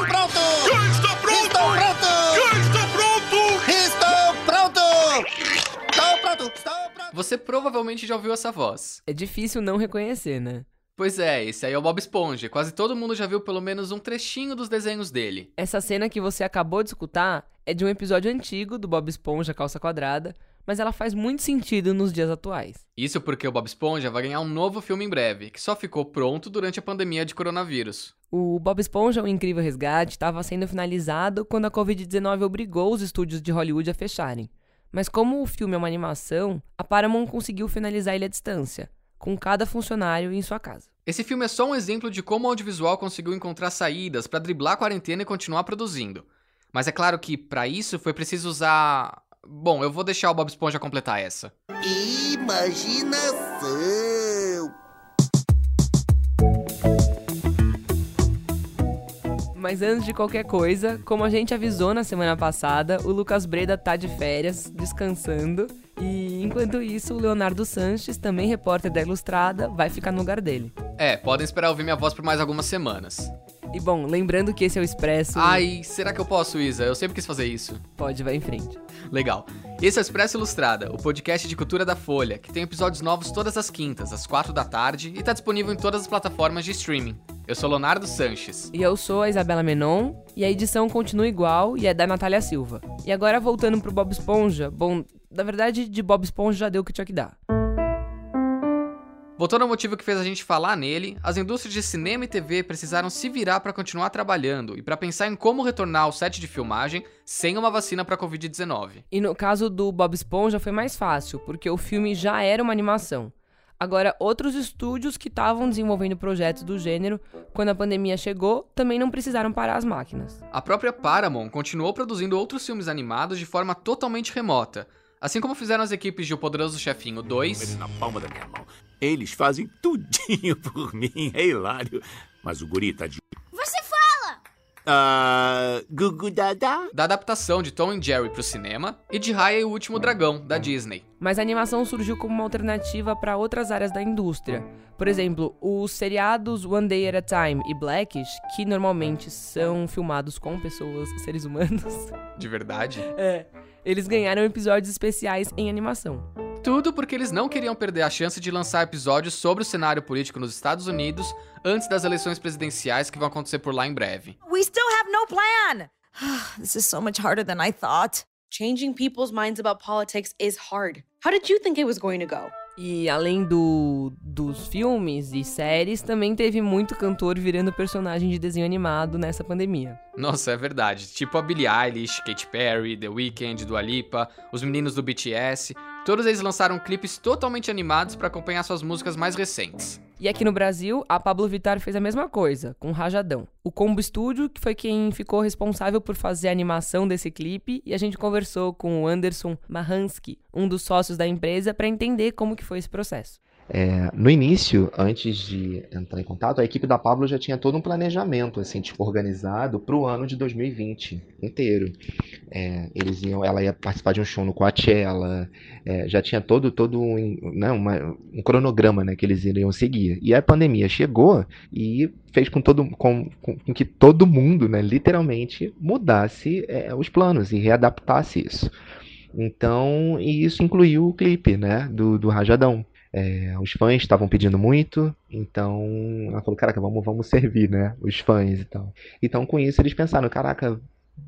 Estou pronto! Está pronto! Estou pronto! Está pronto! Estou pronto! Estou pronto! Estou pronto! Você provavelmente já ouviu essa voz. É difícil não reconhecer, né? Pois é, esse aí é o Bob Esponja. Quase todo mundo já viu pelo menos um trechinho dos desenhos dele. Essa cena que você acabou de escutar é de um episódio antigo do Bob Esponja Calça Quadrada, mas ela faz muito sentido nos dias atuais. Isso porque o Bob Esponja vai ganhar um novo filme em breve, que só ficou pronto durante a pandemia de coronavírus. O Bob Esponja, o Incrível Resgate, estava sendo finalizado quando a Covid-19 obrigou os estúdios de Hollywood a fecharem. Mas como o filme é uma animação, a Paramount conseguiu finalizar ele à distância, com cada funcionário em sua casa. Esse filme é só um exemplo de como o audiovisual conseguiu encontrar saídas para driblar a quarentena e continuar produzindo. Mas é claro que, para isso, foi preciso usar. Bom, eu vou deixar o Bob Esponja completar essa. Imaginação! Mas antes de qualquer coisa, como a gente avisou na semana passada, o Lucas Breda tá de férias, descansando. E enquanto isso, o Leonardo Sanches, também repórter da Ilustrada, vai ficar no lugar dele. É, podem esperar ouvir minha voz por mais algumas semanas. E bom, lembrando que esse é o Expresso. Ai, será que eu posso, Isa? Eu sempre quis fazer isso. Pode, vai em frente. Legal. Esse é o Expresso Ilustrada, o podcast de cultura da Folha, que tem episódios novos todas as quintas, às quatro da tarde, e tá disponível em todas as plataformas de streaming. Eu sou Leonardo Sanches. E eu sou a Isabela Menon, e a edição continua igual e é da Natália Silva. E agora voltando pro Bob Esponja, bom, na verdade, de Bob Esponja já deu o que tinha que dar. Voltando ao motivo que fez a gente falar nele, as indústrias de cinema e TV precisaram se virar para continuar trabalhando e para pensar em como retornar ao set de filmagem sem uma vacina para Covid-19. E no caso do Bob Esponja foi mais fácil, porque o filme já era uma animação. Agora, outros estúdios que estavam desenvolvendo projetos do gênero, quando a pandemia chegou, também não precisaram parar as máquinas. A própria Paramount continuou produzindo outros filmes animados de forma totalmente remota, assim como fizeram as equipes de O Poderoso Chefinho 2, Na palma da minha mão. Eles fazem tudinho por mim. É hilário. Mas o guri tá de... Ah... Gugu Dada? da adaptação de Tom e Jerry pro cinema, e de Raya e o Último Dragão, da Disney. Mas a animação surgiu como uma alternativa para outras áreas da indústria. Por exemplo, os seriados One Day at a Time e Blackish, que normalmente são filmados com pessoas, seres humanos, De verdade. é, eles ganharam episódios especiais em animação. Tudo porque eles não queriam perder a chance de lançar episódios sobre o cenário político nos Estados Unidos antes das eleições presidenciais que vão acontecer por lá em breve. We still have no plan. this is so much harder than I thought. Changing people's minds about politics is hard. How did you think it was going to go? E além do, dos filmes e séries, também teve muito cantor virando personagem de desenho animado nessa pandemia. Nossa, é verdade. Tipo a Billie Eilish, Katy Perry, The Weeknd, Dua Lipa, os meninos do BTS. Todos eles lançaram clipes totalmente animados para acompanhar suas músicas mais recentes. E aqui no Brasil, a Pablo Vittar fez a mesma coisa, com Rajadão. O Combo Studio, que foi quem ficou responsável por fazer a animação desse clipe, e a gente conversou com o Anderson Mahansky, um dos sócios da empresa, para entender como que foi esse processo. É, no início, antes de entrar em contato, a equipe da Pablo já tinha todo um planejamento assim, tipo, organizado para o ano de 2020 inteiro. É, eles iam, ela ia participar de um show no Coachella, é, já tinha todo, todo um, né, uma- um cronograma né, que eles iriam seguir. E a pandemia chegou e fez com, todo, com, com- com que todo mundo, né, literalmente, mudasse é, os planos e readaptasse isso. Então, e isso incluiu o clipe né, do, do Rajadão. É, os fãs estavam pedindo muito, então ela falou, caraca, vamos, vamos servir, né? Os fãs e tal. Então com isso eles pensaram, caraca,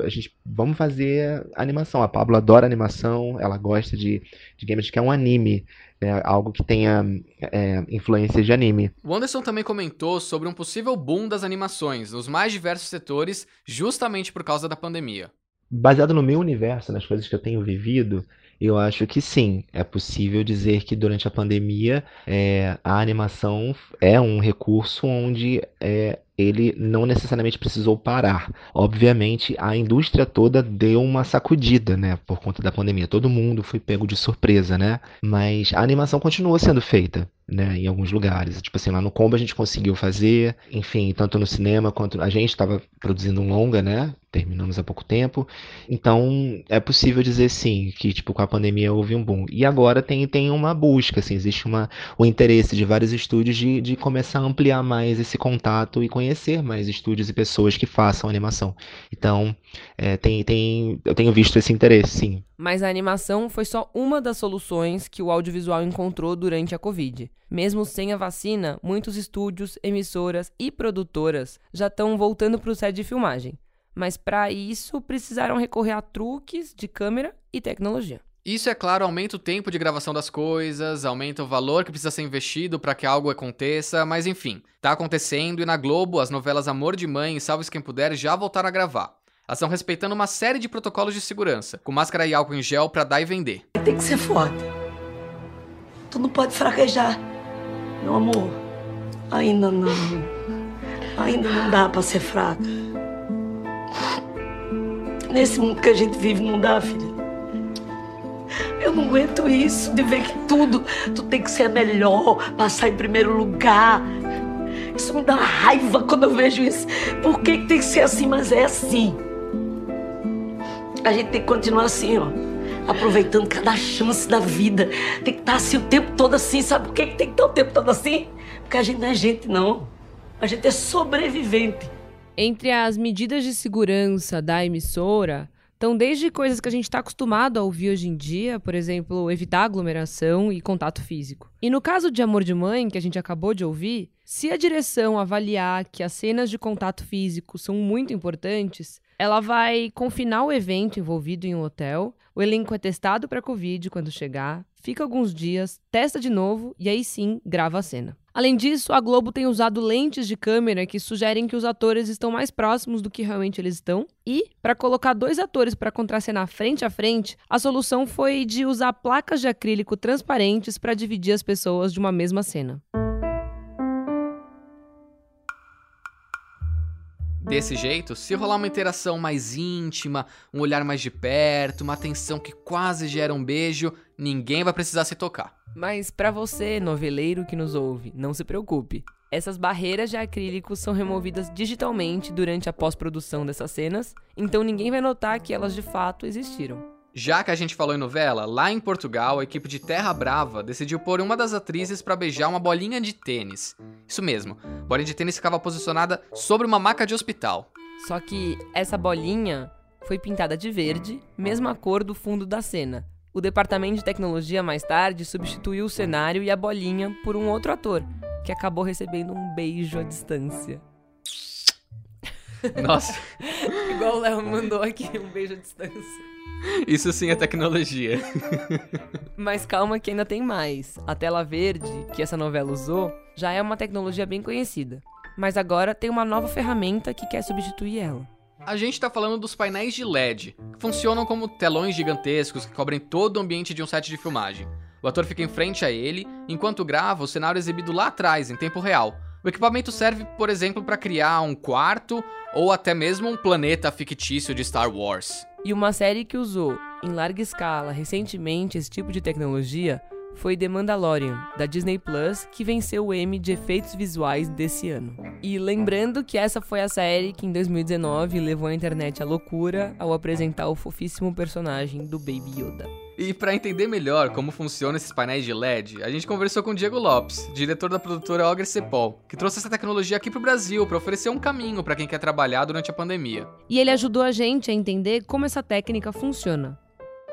a gente vamos fazer animação. A Pablo adora animação, ela gosta de, de games que é um anime, né? Algo que tenha é, influências de anime. O Anderson também comentou sobre um possível boom das animações nos mais diversos setores, justamente por causa da pandemia. Baseado no meu universo, nas coisas que eu tenho vivido, eu acho que sim, é possível dizer que durante a pandemia é, a animação é um recurso onde é, ele não necessariamente precisou parar. Obviamente, a indústria toda deu uma sacudida, né, por conta da pandemia. Todo mundo foi pego de surpresa, né? Mas a animação continuou sendo feita. Né, em alguns lugares. Tipo assim, lá no Combo a gente conseguiu fazer, enfim, tanto no cinema quanto a gente estava produzindo um longa, né? Terminamos há pouco tempo. Então, é possível dizer sim que tipo com a pandemia houve um boom. E agora tem, tem uma busca, assim, existe uma, o interesse de vários estúdios de, de começar a ampliar mais esse contato e conhecer conhecer mais estúdios e pessoas que façam animação. Então, é, tem, tem, eu tenho visto esse interesse, sim. Mas a animação foi só uma das soluções que o audiovisual encontrou durante a Covid. Mesmo sem a vacina, muitos estúdios, emissoras e produtoras já estão voltando para o set de filmagem. Mas para isso precisaram recorrer a truques de câmera e tecnologia. Isso, é claro, aumenta o tempo de gravação das coisas, aumenta o valor que precisa ser investido para que algo aconteça, mas enfim, tá acontecendo e na Globo as novelas Amor de Mãe e Salve Quem Puder já voltaram a gravar. Elas estão respeitando uma série de protocolos de segurança, com máscara e álcool em gel para dar e vender. Tem que ser forte. Tu não pode fraquejar. Meu amor, ainda não. Ainda não dá para ser fraca. Nesse mundo que a gente vive não dá, filha. Eu não aguento isso, de ver que tudo, tu tem que ser melhor, passar em primeiro lugar. Isso me dá raiva quando eu vejo isso. Por que, que tem que ser assim? Mas é assim. A gente tem que continuar assim, ó. Aproveitando cada chance da vida. Tem que estar assim o tempo todo assim. Sabe por que, que tem que estar o tempo todo assim? Porque a gente não é gente, não. A gente é sobrevivente. Entre as medidas de segurança da emissora, então, desde coisas que a gente está acostumado a ouvir hoje em dia, por exemplo, evitar aglomeração e contato físico. E no caso de Amor de Mãe, que a gente acabou de ouvir, se a direção avaliar que as cenas de contato físico são muito importantes, ela vai confinar o evento envolvido em um hotel, o elenco é testado para Covid quando chegar, fica alguns dias, testa de novo e aí sim grava a cena. Além disso, a Globo tem usado lentes de câmera que sugerem que os atores estão mais próximos do que realmente eles estão. E, para colocar dois atores para contracenar frente a frente, a solução foi de usar placas de acrílico transparentes para dividir as pessoas de uma mesma cena. Desse jeito, se rolar uma interação mais íntima, um olhar mais de perto, uma atenção que quase gera um beijo, ninguém vai precisar se tocar. Mas para você, noveleiro que nos ouve, não se preocupe. Essas barreiras de acrílico são removidas digitalmente durante a pós-produção dessas cenas, então ninguém vai notar que elas de fato existiram. Já que a gente falou em novela, lá em Portugal, a equipe de Terra Brava decidiu pôr uma das atrizes para beijar uma bolinha de tênis. Isso mesmo, a bolinha de tênis ficava posicionada sobre uma maca de hospital. Só que essa bolinha foi pintada de verde, mesma cor do fundo da cena, o departamento de tecnologia mais tarde substituiu o cenário e a bolinha por um outro ator, que acabou recebendo um beijo à distância. Nossa. Igual o Léo mandou aqui, um beijo à distância. Isso sim é tecnologia. Mas calma que ainda tem mais. A tela verde, que essa novela usou, já é uma tecnologia bem conhecida. Mas agora tem uma nova ferramenta que quer substituir ela. A gente está falando dos painéis de LED, que funcionam como telões gigantescos que cobrem todo o ambiente de um set de filmagem. O ator fica em frente a ele, enquanto grava o cenário exibido lá atrás, em tempo real. O equipamento serve, por exemplo, para criar um quarto ou até mesmo um planeta fictício de Star Wars. E uma série que usou em larga escala recentemente esse tipo de tecnologia foi The Mandalorian, da Disney Plus, que venceu o Emmy de efeitos visuais desse ano. E lembrando que essa foi a série que em 2019 levou a internet à loucura ao apresentar o fofíssimo personagem do Baby Yoda. E para entender melhor como funcionam esses painéis de LED, a gente conversou com o Diego Lopes, diretor da produtora Ogre Cepol, que trouxe essa tecnologia aqui pro Brasil para oferecer um caminho para quem quer trabalhar durante a pandemia. E ele ajudou a gente a entender como essa técnica funciona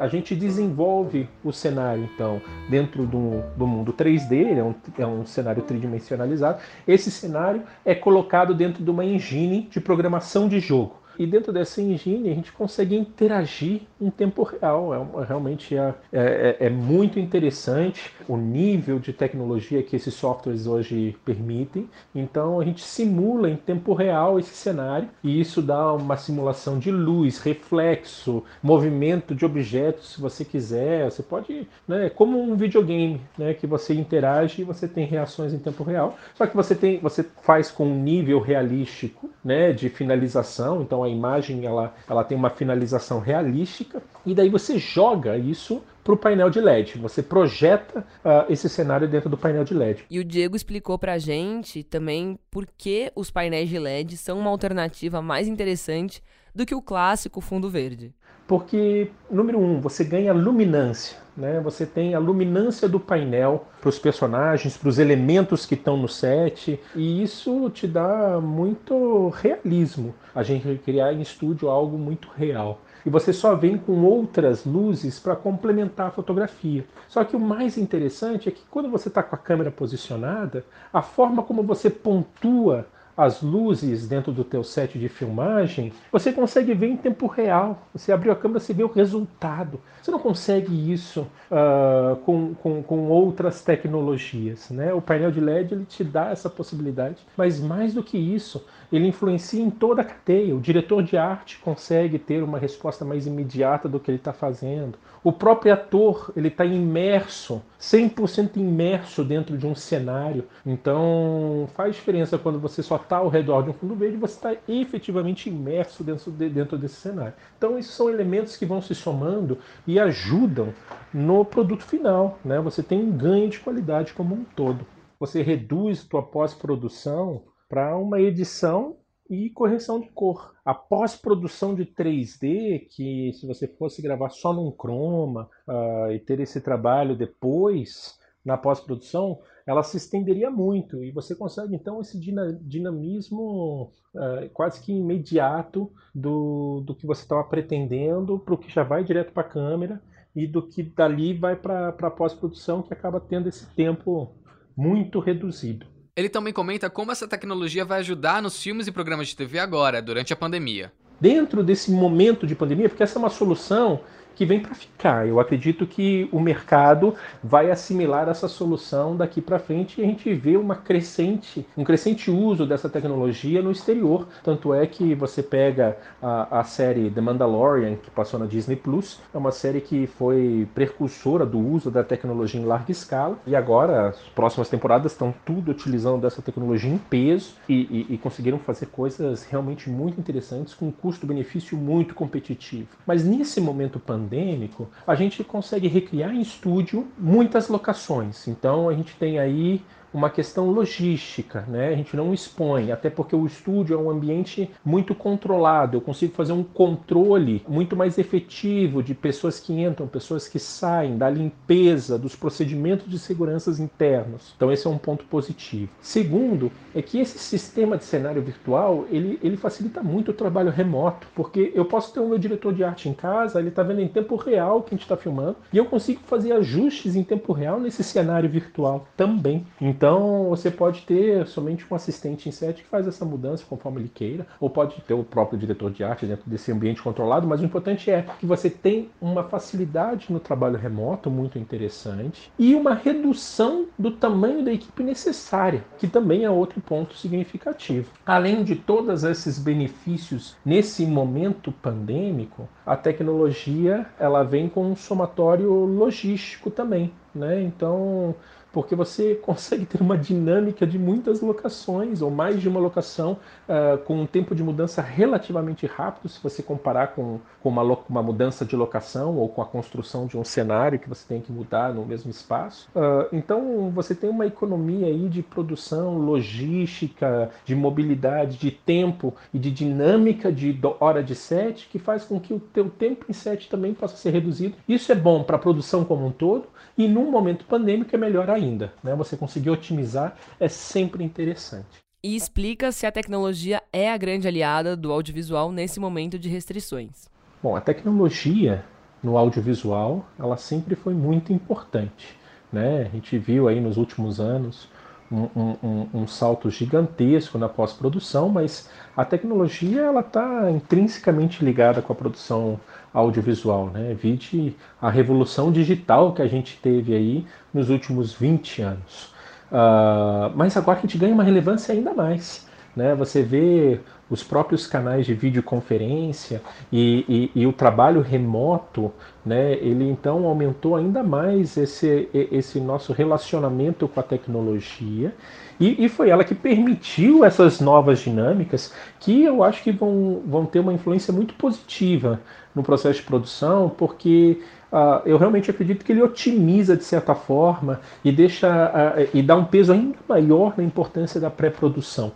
a gente desenvolve o cenário, então, dentro do, do mundo 3D, é um, é um cenário tridimensionalizado. Esse cenário é colocado dentro de uma engine de programação de jogo. E dentro dessa engine a gente consegue interagir em tempo real. É, realmente é, é, é, muito interessante o nível de tecnologia que esses softwares hoje permitem. Então a gente simula em tempo real esse cenário e isso dá uma simulação de luz, reflexo, movimento de objetos, se você quiser. Você pode, né, como um videogame, né, que você interage e você tem reações em tempo real. Só que você tem, você faz com um nível realístico, né, de finalização. Então a imagem ela, ela tem uma finalização realística e daí você joga isso para o painel de LED. Você projeta uh, esse cenário dentro do painel de LED. E o Diego explicou para a gente também por que os painéis de LED são uma alternativa mais interessante do que o clássico fundo verde. Porque, número um, você ganha luminância. Né? Você tem a luminância do painel para os personagens, para os elementos que estão no set, e isso te dá muito realismo. A gente criar em estúdio algo muito real e você só vem com outras luzes para complementar a fotografia. Só que o mais interessante é que quando você está com a câmera posicionada, a forma como você pontua as luzes dentro do teu set de filmagem, você consegue ver em tempo real. Você abriu a câmera, você vê o resultado. Você não consegue isso uh, com, com, com, outras tecnologias. Né? O painel de LED ele te dá essa possibilidade, mas mais do que isso, ele influencia em toda a cadeia. O diretor de arte consegue ter uma resposta mais imediata do que ele está fazendo. O próprio ator ele está imerso, 100% imerso dentro de um cenário. Então faz diferença quando você só está ao redor de um fundo verde, você está efetivamente imerso dentro, de, dentro desse cenário. Então esses são elementos que vão se somando e ajudam no produto final. Né? Você tem um ganho de qualidade como um todo. Você reduz tua pós-produção para uma edição e correção de cor. A pós-produção de 3D, que se você fosse gravar só num chroma uh, e ter esse trabalho depois na pós-produção, ela se estenderia muito e você consegue então esse dinamismo uh, quase que imediato do, do que você estava pretendendo para o que já vai direto para a câmera e do que dali vai para a pós-produção que acaba tendo esse tempo muito reduzido. Ele também comenta como essa tecnologia vai ajudar nos filmes e programas de TV agora, durante a pandemia. Dentro desse momento de pandemia, porque essa é uma solução que vem para ficar. Eu acredito que o mercado vai assimilar essa solução daqui para frente e a gente vê uma crescente, um crescente uso dessa tecnologia no exterior. Tanto é que você pega a, a série The Mandalorian, que passou na Disney Plus, é uma série que foi precursora do uso da tecnologia em larga escala e agora as próximas temporadas estão tudo utilizando dessa tecnologia em peso e, e, e conseguiram fazer coisas realmente muito interessantes com um custo-benefício muito competitivo. Mas nesse momento pandêmico, pandêmico, a gente consegue recriar em estúdio muitas locações. Então a gente tem aí uma questão logística, né? A gente não expõe, até porque o estúdio é um ambiente muito controlado. Eu consigo fazer um controle muito mais efetivo de pessoas que entram, pessoas que saem, da limpeza, dos procedimentos de segurança internos. Então esse é um ponto positivo. Segundo, é que esse sistema de cenário virtual, ele, ele facilita muito o trabalho remoto, porque eu posso ter o meu diretor de arte em casa, ele está vendo em tempo real o que a gente está filmando, e eu consigo fazer ajustes em tempo real nesse cenário virtual também. Então você pode ter somente um assistente em set que faz essa mudança conforme ele queira, ou pode ter o próprio diretor de arte dentro desse ambiente controlado, mas o importante é que você tem uma facilidade no trabalho remoto muito interessante e uma redução do tamanho da equipe necessária, que também é outro ponto significativo. Além de todos esses benefícios nesse momento pandêmico, a tecnologia ela vem com um somatório logístico também, né? Então porque você consegue ter uma dinâmica de muitas locações, ou mais de uma locação, uh, com um tempo de mudança relativamente rápido, se você comparar com, com uma, uma, mudança de locação ou com a construção de um cenário que você tem que mudar no mesmo espaço. Uh, então você tem uma economia aí de produção, logística, de mobilidade, de tempo e de dinâmica de hora de set que faz com que o teu tempo em set também possa ser reduzido. Isso é bom para a produção como um todo e num momento pandêmico é melhor ainda. Né? Você conseguir otimizar é sempre interessante. E explica se a tecnologia é a grande aliada do audiovisual nesse momento de restrições. Bom, a tecnologia no audiovisual ela sempre foi muito importante. Né? A gente viu aí nos últimos anos um, um, um salto gigantesco na pós-produção, mas a tecnologia ela está intrinsecamente ligada com a produção audiovisual, né? Vide a revolução digital que a gente teve aí nos últimos 20 anos. Uh, mas agora a gente ganha uma relevância ainda mais. Né? Você vê os próprios canais de videoconferência e, e, e, o trabalho remoto, né? ele então aumentou ainda mais esse, esse nosso relacionamento com a tecnologia e, e, foi ela que permitiu essas novas dinâmicas que eu acho que vão, vão ter uma influência muito positiva no processo de produção, porque uh, eu realmente acredito que ele otimiza de certa forma e deixa uh, e dá um peso ainda maior na importância da pré-produção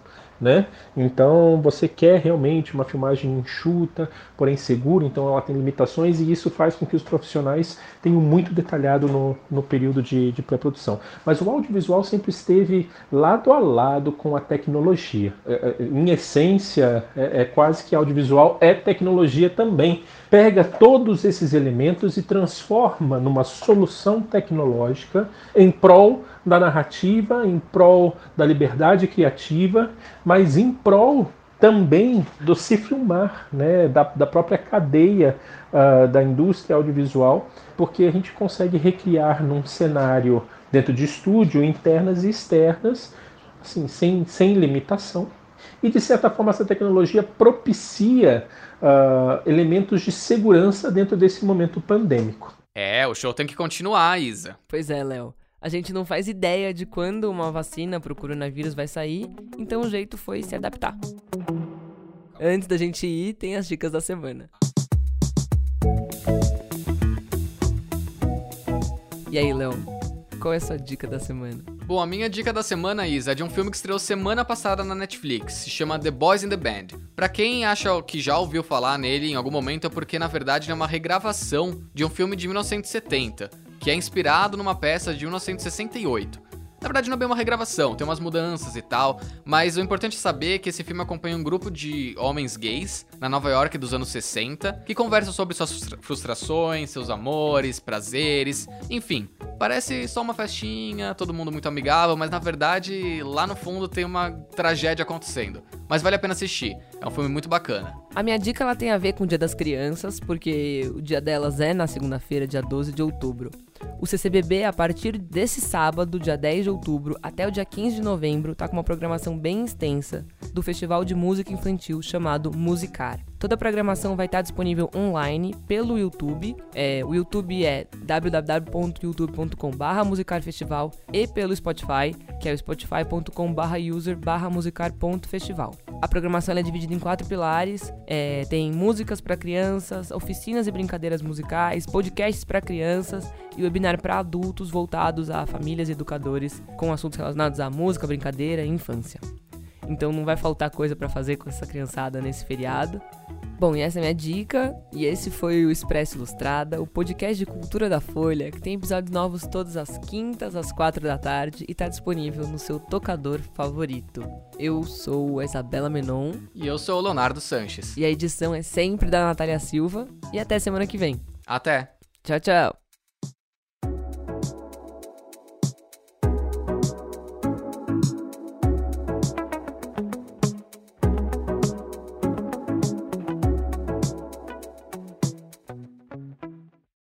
né? Então você quer realmente uma filmagem enxuta, porém segura, então ela tem limitações e isso faz com que os profissionais tenham muito detalhado no, no período de, de pré-produção. Mas o audiovisual sempre esteve lado a lado com a tecnologia. É, é, em essência, é, é quase que audiovisual é tecnologia também. Pega todos esses elementos e transforma numa solução tecnológica em prol da narrativa, em prol da liberdade criativa, mas em prol também do se filmar, né, da, da própria cadeia uh, da indústria audiovisual, porque a gente consegue recriar num cenário dentro de estúdio, internas e externas, assim, sem, sem limitação. E de certa forma essa tecnologia propicia uh, elementos de segurança dentro desse momento pandêmico. É, o show tem que continuar, Isa. Pois é, Léo. A gente não faz ideia de quando uma vacina para o coronavírus vai sair, então o jeito foi se adaptar. Antes da gente ir, tem as dicas da semana. E aí, Leão, qual é a sua dica da semana? Bom, a minha dica da semana, Isa, é de um filme que estreou semana passada na Netflix. Se chama The Boys in the Band. Pra quem acha que já ouviu falar nele em algum momento, é porque na verdade é uma regravação de um filme de 1970 que é inspirado numa peça de 1968. Na verdade, não é bem uma regravação, tem umas mudanças e tal, mas o importante é saber que esse filme acompanha um grupo de homens gays na Nova York dos anos 60 que conversam sobre suas frustrações, seus amores, prazeres, enfim. Parece só uma festinha, todo mundo muito amigável, mas na verdade lá no fundo tem uma tragédia acontecendo. Mas vale a pena assistir, é um filme muito bacana. A minha dica ela tem a ver com o Dia das Crianças, porque o dia delas é na segunda-feira, dia 12 de outubro. O CCBB, a partir desse sábado, dia 10 de outubro, até o dia 15 de novembro, tá com uma programação bem extensa do Festival de Música Infantil chamado Musicar. Toda a programação vai estar disponível online pelo YouTube. É, o YouTube é www.youtube.com.br musicarfestival e pelo Spotify, que é o spotify.com.br user musicar.festival. A programação é dividida em quatro pilares. É, tem músicas para crianças, oficinas e brincadeiras musicais, podcasts para crianças e webinar para adultos voltados a famílias e educadores com assuntos relacionados à música, brincadeira e infância. Então não vai faltar coisa para fazer com essa criançada nesse feriado. Bom, e essa é a minha dica, e esse foi o Expresso Ilustrada, o podcast de cultura da Folha, que tem episódios novos todas as quintas, às quatro da tarde, e está disponível no seu tocador favorito. Eu sou a Isabela Menon. E eu sou o Leonardo Sanches. E a edição é sempre da Natália Silva, e até semana que vem. Até! Tchau, tchau!